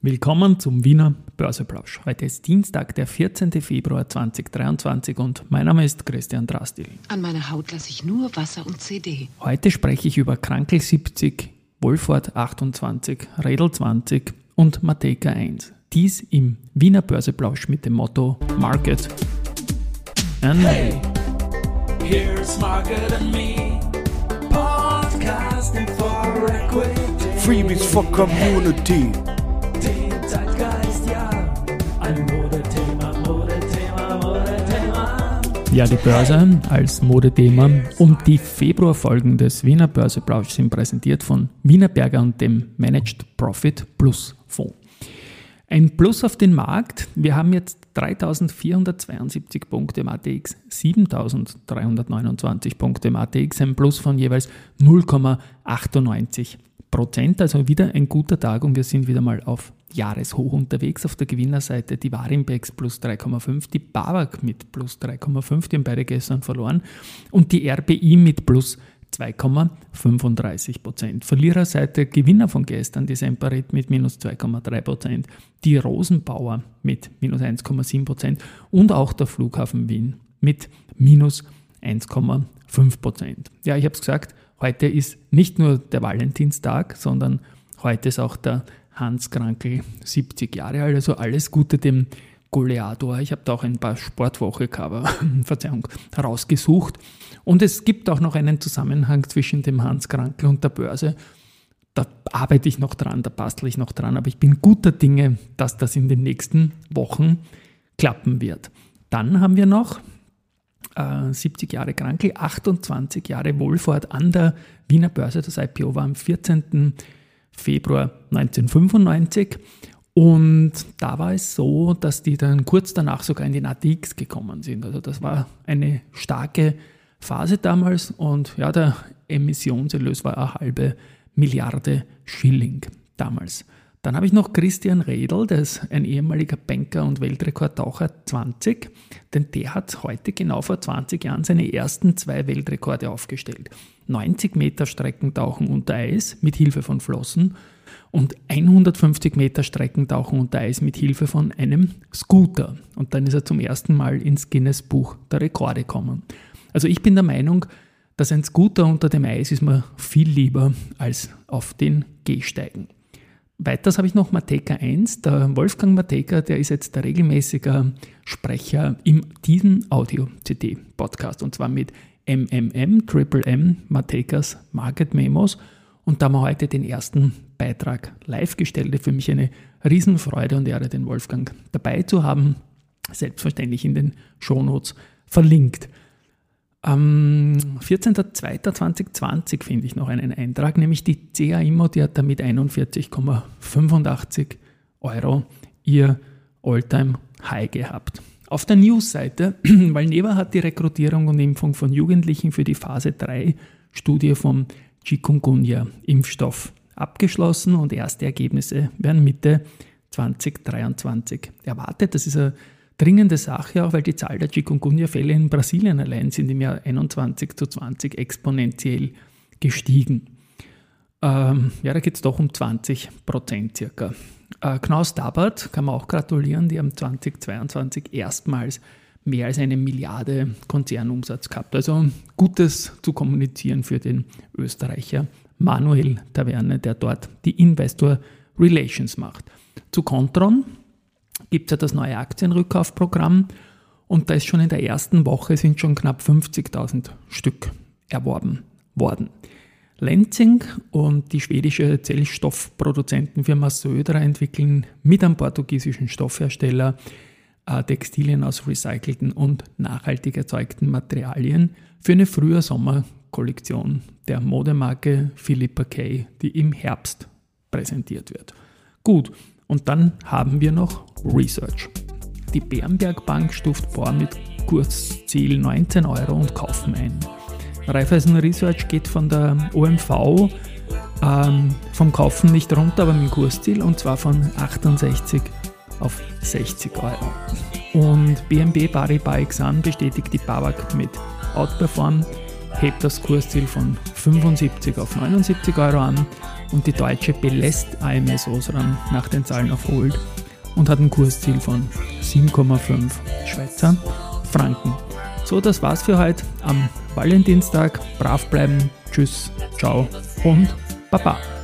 Willkommen zum Wiener Börseplausch. Heute ist Dienstag, der 14. Februar 2023 und mein Name ist Christian Drastil. An meiner Haut lasse ich nur Wasser und CD. Heute spreche ich über Krankel 70, Wolford 28, Redel 20 und Mateka 1. Dies im Wiener Börseplausch mit dem Motto Market and hey, here's Market and Me, podcasting for equity. Freebies for Community. Ja, die Börse als Modethema und die Februarfolgen des Wiener Börseplausch sind präsentiert von Wienerberger und dem Managed Profit Plus Fonds. Ein Plus auf den Markt. Wir haben jetzt 3472 Punkte im ATX, 7329 Punkte im ATX, ein Plus von jeweils 0,98 Prozent. Also wieder ein guter Tag und wir sind wieder mal auf Jahreshoch unterwegs. Auf der Gewinnerseite die Warimbex plus 3,5, die BAWAG mit plus 3,5, die haben beide gestern verloren, und die RBI mit plus 2,35 Prozent. Verliererseite Gewinner von gestern, die Semperit mit minus 2,3 Prozent, die Rosenbauer mit minus 1,7 Prozent und auch der Flughafen Wien mit minus 1,5 Prozent. Ja, ich habe es gesagt, heute ist nicht nur der Valentinstag, sondern heute ist auch der Hans Krankel, 70 Jahre alt, also alles Gute dem Goleador. Ich habe da auch ein paar Sportwoche-Cover, Verzeihung, herausgesucht. Und es gibt auch noch einen Zusammenhang zwischen dem Hans Krankel und der Börse. Da arbeite ich noch dran, da bastle ich noch dran, aber ich bin guter Dinge, dass das in den nächsten Wochen klappen wird. Dann haben wir noch äh, 70 Jahre Krankel, 28 Jahre Wohlfahrt an der Wiener Börse. Das IPO war am 14. Februar 1995. Und da war es so, dass die dann kurz danach sogar in den ATX gekommen sind. Also das war eine starke Phase damals und ja, der Emissionserlös war eine halbe Milliarde Schilling damals. Dann habe ich noch Christian Redl, der ist ein ehemaliger Banker und Weltrekordtaucher 20, denn der hat heute genau vor 20 Jahren seine ersten zwei Weltrekorde aufgestellt. 90 Meter Streckentauchen unter Eis mit Hilfe von Flossen und 150 Meter Streckentauchen unter Eis mit Hilfe von einem Scooter. Und dann ist er zum ersten Mal ins Guinness Buch der Rekorde gekommen. Also ich bin der Meinung, dass ein Scooter unter dem Eis ist mir viel lieber als auf den Gehsteigen. Weiters habe ich noch Mateka 1. Der Wolfgang Mateka, der ist jetzt der regelmäßige Sprecher in diesem Audio-CD-Podcast und zwar mit MMM, Triple M, Matekas Market Memos. Und da haben wir heute den ersten Beitrag live gestellt. Für mich eine Riesenfreude und Ehre, den Wolfgang dabei zu haben. Selbstverständlich in den Shownotes verlinkt. Am 14.02.2020 finde ich noch einen Eintrag, nämlich die CA Immo, die hat damit 41,85 Euro ihr Alltime High gehabt. Auf der News-Seite, weil Neva hat die Rekrutierung und Impfung von Jugendlichen für die Phase 3 Studie vom Chikungunya-Impfstoff abgeschlossen und erste Ergebnisse werden Mitte 2023 erwartet. Das ist eine dringende Sache auch, weil die Zahl der Chikungunya-Fälle in Brasilien allein sind im Jahr 21 zu 20 exponentiell gestiegen. Ähm, ja, da geht es doch um 20 Prozent circa. Äh, Knaus Dabert kann man auch gratulieren, die haben 2022 erstmals mehr als eine Milliarde Konzernumsatz gehabt. Also Gutes zu kommunizieren für den Österreicher Manuel Taverne, der dort die Investor Relations macht. Zu Contron gibt es ja das neue Aktienrückkaufprogramm und da ist schon in der ersten Woche sind schon knapp 50.000 Stück erworben worden. Lenzing und die schwedische Zellstoffproduzentenfirma Södra entwickeln mit einem portugiesischen Stoffhersteller äh, Textilien aus recycelten und nachhaltig erzeugten Materialien für eine frühe Sommerkollektion der Modemarke Philippa K, die im Herbst präsentiert wird. Gut, und dann haben wir noch Research. Die Bernberg Bank stuft Bohr mit Kursziel 19 Euro und kaufen ein. Raiffeisen Research geht von der OMV ähm, vom Kaufen nicht runter, aber mit dem Kursziel und zwar von 68 auf 60 Euro. Und BNB Paribas Exan bestätigt die BAWAG mit Outperform, hebt das Kursziel von 75 auf 79 Euro an und die deutsche belässt AMS Osram nach den Zahlen auf Hold und hat ein Kursziel von 7,5 Schweizer Franken. So, das war's für heute am Valentinstag. Brav bleiben, tschüss, ciao und baba.